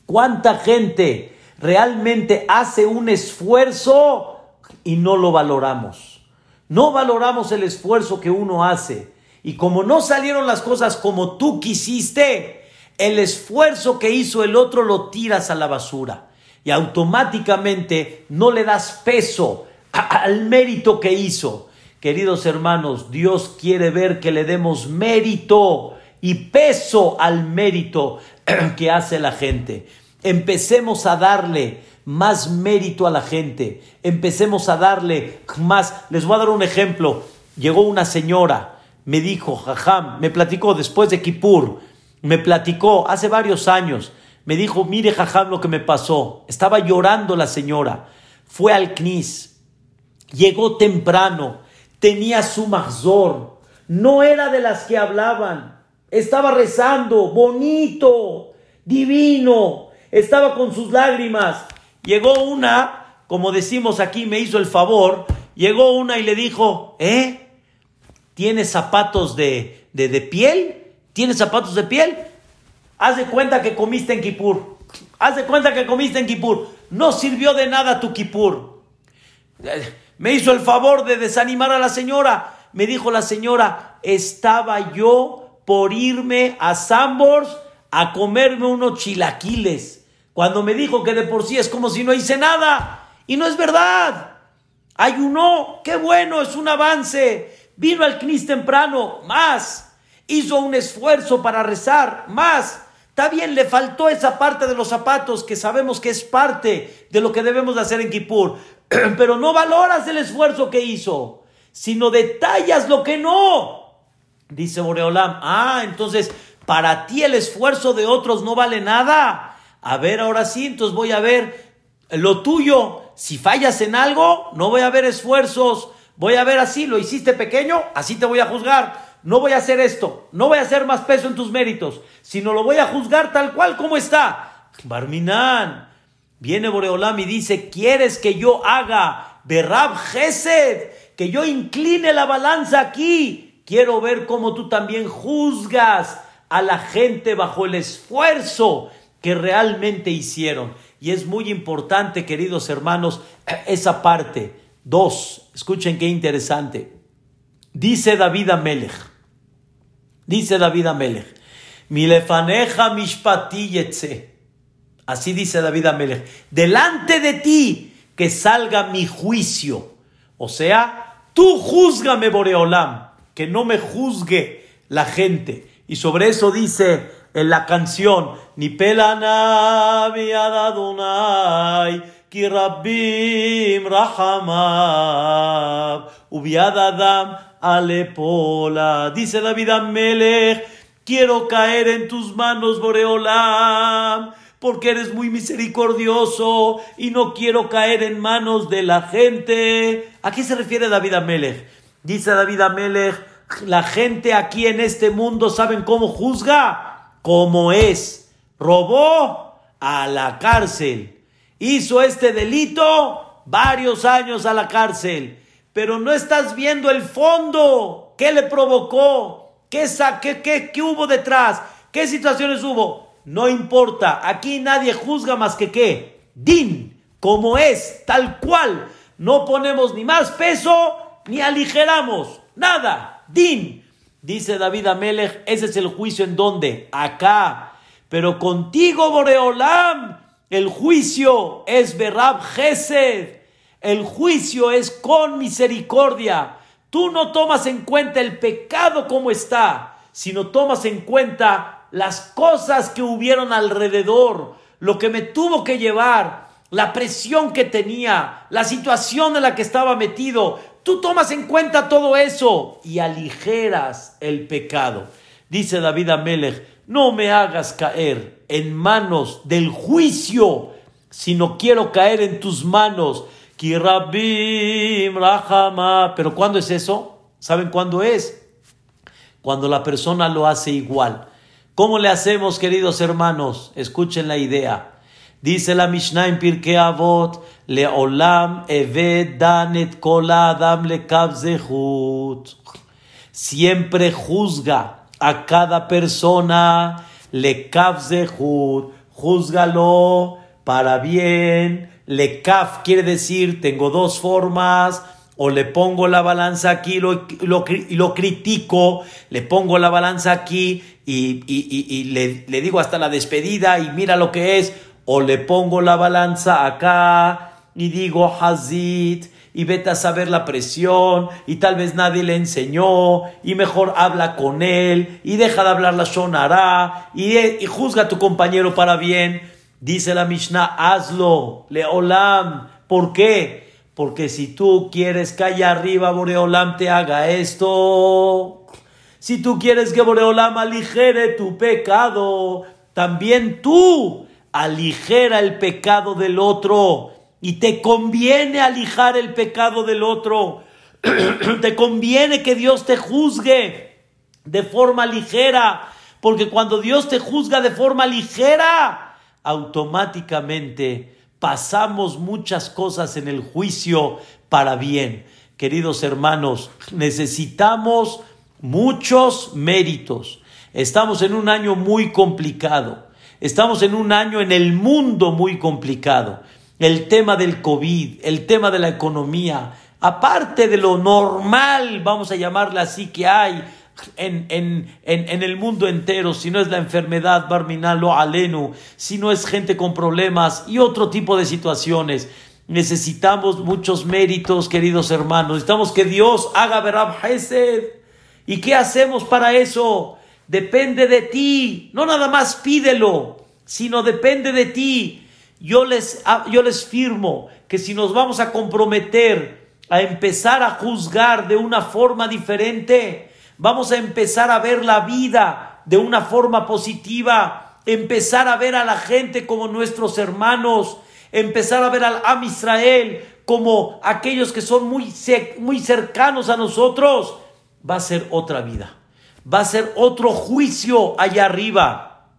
cuánta gente realmente hace un esfuerzo y no lo valoramos? No valoramos el esfuerzo que uno hace. Y como no salieron las cosas como tú quisiste, el esfuerzo que hizo el otro lo tiras a la basura. Y automáticamente no le das peso al mérito que hizo. Queridos hermanos, Dios quiere ver que le demos mérito y peso al mérito [CLEARS THROAT] que hace la gente. Empecemos a darle más mérito a la gente. Empecemos a darle más. Les voy a dar un ejemplo. Llegó una señora me dijo, Jajam, me platicó después de Kippur, me platicó hace varios años, me dijo, mire Jajam lo que me pasó. Estaba llorando la señora, fue al CNIS, llegó temprano, tenía su mazor, no era de las que hablaban, estaba rezando, bonito, divino, estaba con sus lágrimas. Llegó una, como decimos aquí, me hizo el favor, llegó una y le dijo, ¿eh? ¿Tienes zapatos de, de, piel? ¿Tienes zapatos de piel? Haz de cuenta que comiste en Kipur. Haz de cuenta que comiste en Kipur. No sirvió de nada tu Kipur. Me hizo el favor de desanimar a la señora. Me dijo la señora, estaba yo por irme a Sambors a comerme unos chilaquiles. Cuando me dijo que de por sí es como si no hice nada. Y no es verdad. Ayunó. Qué bueno, es un avance. Vino al CNIS temprano, más. Hizo un esfuerzo para rezar, más. Está bien, le faltó esa parte de los zapatos que sabemos que es parte de lo que debemos de hacer en Kippur. [CLEARS THROAT] Pero no valoras el esfuerzo que hizo, sino detallas lo que no. Dice Boreolam, ah, entonces para ti el esfuerzo de otros no vale nada. A ver, ahora sí, entonces voy a ver lo tuyo. Si fallas en algo, no voy a ver esfuerzos Voy a ver así, lo hiciste pequeño, así te voy a juzgar. No voy a hacer esto, no voy a hacer más peso en tus méritos, sino lo voy a juzgar tal cual como está. Barminan, viene Boreolam y dice, ¿quieres que yo haga Berab Gesed? que yo incline la balanza aquí. Quiero ver cómo tú también juzgas a la gente bajo el esfuerzo que realmente hicieron. Y es muy importante, queridos hermanos, [CLEARS THROAT] esa parte. Dos, escuchen qué interesante. Dice David Amelech, dice David Amelech, Milefaneja mishpati Así dice David Amelech, delante de ti que salga mi juicio. O sea, tú juzgame, Boreolam, que no me juzgue la gente. Y sobre eso dice en la canción, Ni pelana Adonai, ki rabbim rahamab, ubiadadam alepola. Dice David Amelech, quiero caer en tus manos, Boreolam porque eres muy misericordioso y no quiero caer en manos de la gente. ¿A qué se refiere David Amelech? Dice David Amelech, la gente aquí en este mundo, ¿saben cómo juzga? Como es. Robó a la cárcel. Hizo este delito, varios años a la cárcel. Pero no estás viendo el fondo. ¿Qué le provocó? ¿Qué, qué, qué, hubo detrás? ¿Qué situaciones hubo? no importa, aquí nadie juzga más que qué, din, como es, tal cual, no ponemos ni más peso ni aligeramos, nada, din. Dice David Amelech, ese es el juicio en donde, acá, pero contigo Boreolam, el juicio es Berab Gesed, el juicio es con misericordia. Tú no tomas en cuenta el pecado como está, sino tomas en cuenta las cosas que hubieron alrededor, lo que me tuvo que llevar, la presión que tenía, la situación en la que estaba metido. Tú tomas en cuenta todo eso y aligeras el pecado. Dice David Amelech, no me hagas caer en manos del juicio, sino quiero caer en tus manos. Pero ¿cuándo es eso? ¿Saben cuándo es? Cuando la persona lo hace igual. ¿Cómo le hacemos, queridos hermanos? Escuchen la idea. Dice la Mishnah en Pirkei Avot, Leolam eved danet kol adam le Siempre juzga a cada persona le kavzehut. Júzgalo para bien. Le kaf quiere decir, tengo dos formas o le pongo la balanza aquí y lo, lo, critico, le pongo la balanza aquí y, le, le, digo hasta la despedida y mira lo que es, o le pongo la balanza acá y digo Hazit y vete a saber la presión y tal vez nadie le enseñó y mejor habla con él y deja de hablar la shonara y, y juzga a tu compañero para bien. Dice la Mishnah, hazlo, leolam. ¿Por qué? Porque si tú quieres que allá arriba Boreolam te haga esto, si tú quieres que Boreolam aligere tu pecado, también tú aligera el pecado del otro. Y te conviene alijar el pecado del otro. [CLEARS THROAT] te conviene que Dios te juzgue de forma ligera. Porque cuando Dios te juzga de forma ligera, automáticamente pasamos muchas cosas en el juicio para bien. Queridos hermanos, necesitamos muchos méritos. Estamos en un año muy complicado. Estamos en un año en el mundo muy complicado. El tema del COVID, el tema de la economía, aparte de lo normal, vamos a llamarla así, que hay en, en, en, el mundo entero, si no es la enfermedad, Barminal o Alenu, si no es gente con problemas y otro tipo de situaciones. Necesitamos muchos méritos, queridos hermanos. Necesitamos que Dios haga Berab Hesed. ¿Y qué hacemos para eso? Depende de ti. No nada más pídelo, sino depende de ti. Yo les, ah, yo les firmo que si nos vamos a comprometer a empezar a juzgar de una forma diferente, Vamos a empezar a ver la vida de una forma positiva, empezar a ver a la gente como nuestros hermanos, empezar a ver al Am Israel como aquellos que son muy, muy cercanos a nosotros. Va a ser otra vida, va a ser otro juicio allá arriba.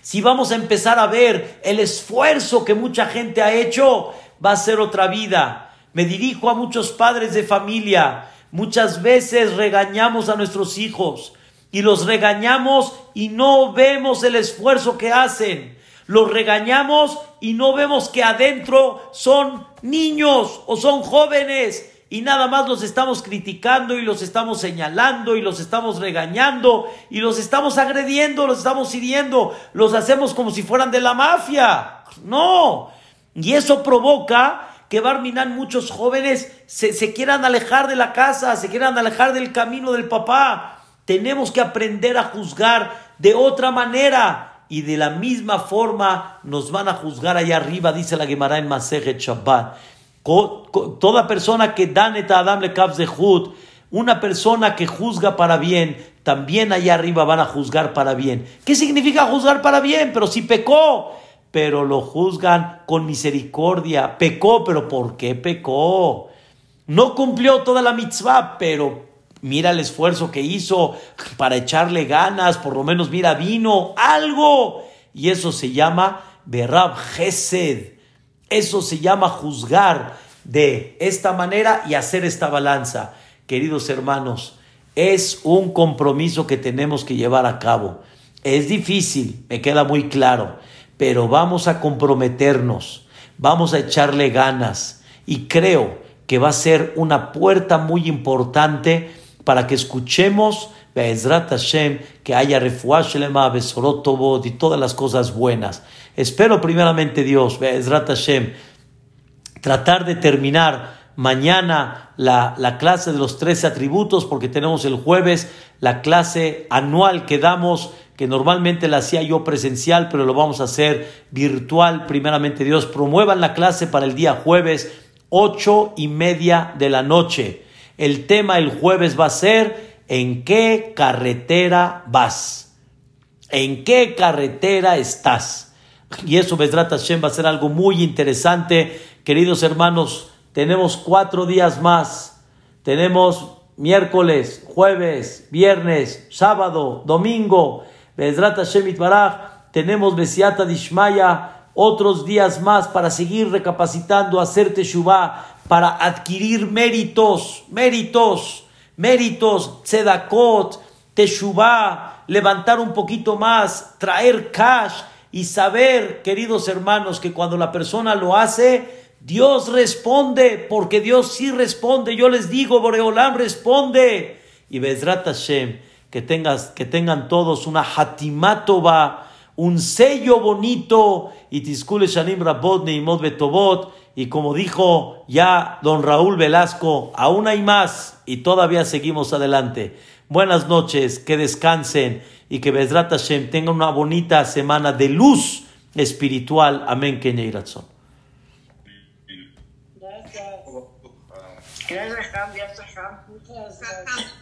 Si vamos a empezar a ver el esfuerzo que mucha gente ha hecho, va a ser otra vida. Me dirijo a muchos padres de familia. Muchas veces regañamos a nuestros hijos y los regañamos y no vemos el esfuerzo que hacen. Los regañamos y no vemos que adentro son niños o son jóvenes y nada más los estamos criticando y los estamos señalando y los estamos regañando y los estamos agrediendo, los estamos hiriendo, los hacemos como si fueran de la mafia. No. Y eso provoca que Barminan muchos jóvenes se, se quieran alejar de la casa, se quieran alejar del camino del papá. Tenemos que aprender a juzgar de otra manera. Y de la misma forma nos van a juzgar allá arriba, dice la Gemara en Masejet Shabbat Toda persona que dan et Adam le de una persona que juzga para bien, también allá arriba van a juzgar para bien. ¿Qué significa juzgar para bien? Pero si pecó, pero lo juzgan con misericordia. Pecó, pero ¿por qué pecó? No cumplió toda la mitzvah, pero mira el esfuerzo que hizo para echarle ganas, por lo menos mira, vino algo. Y eso se llama Berab Gesed. Eso se llama juzgar de esta manera y hacer esta balanza. Queridos hermanos, es un compromiso que tenemos que llevar a cabo. Es difícil, me queda muy claro, pero vamos a comprometernos, vamos a echarle ganas y creo que va a ser una puerta muy importante para que escuchemos Be'ezrat Hashem, que haya refuah shelema, besorot y todas las cosas buenas. Espero primeramente Dios, Be'ezrat Hashem, tratar de terminar mañana la, la, clase de los 13 atributos, porque tenemos el jueves la clase anual que damos, que normalmente la hacía yo presencial, pero lo vamos a hacer virtual. Primeramente Dios, promuevan la clase para el día jueves, ocho y media de la noche. El tema el jueves va a ser ¿En qué carretera vas? ¿En qué carretera estás? Y eso, Besrat Hashem, va a ser algo muy interesante. Queridos hermanos, tenemos cuatro días más. Tenemos miércoles, jueves, viernes, sábado, domingo. Besrat Hashem Itbaraj. Tenemos Besiata Dishmaya. Otros días más para seguir recapacitando, hacer Teshuvah, para adquirir méritos, méritos méritos, tzedakot, teshuvah, levantar un poquito más, traer cash y saber, queridos hermanos, que cuando la persona lo hace, Dios responde, porque Dios sí responde. Yo les digo, Boreolam responde. Y Bezrat Hashem, que, tengas, que tengan todos una hatimatova, un sello bonito, y Tiskule Shanim Rabot Neimot Betobot, y como dijo ya don Raúl Velasco, aún hay más y todavía seguimos adelante. Buenas noches, que descansen y que Bezrat Hashem tenga una bonita semana de luz espiritual. Amén, Kenya Gracias. Gracias,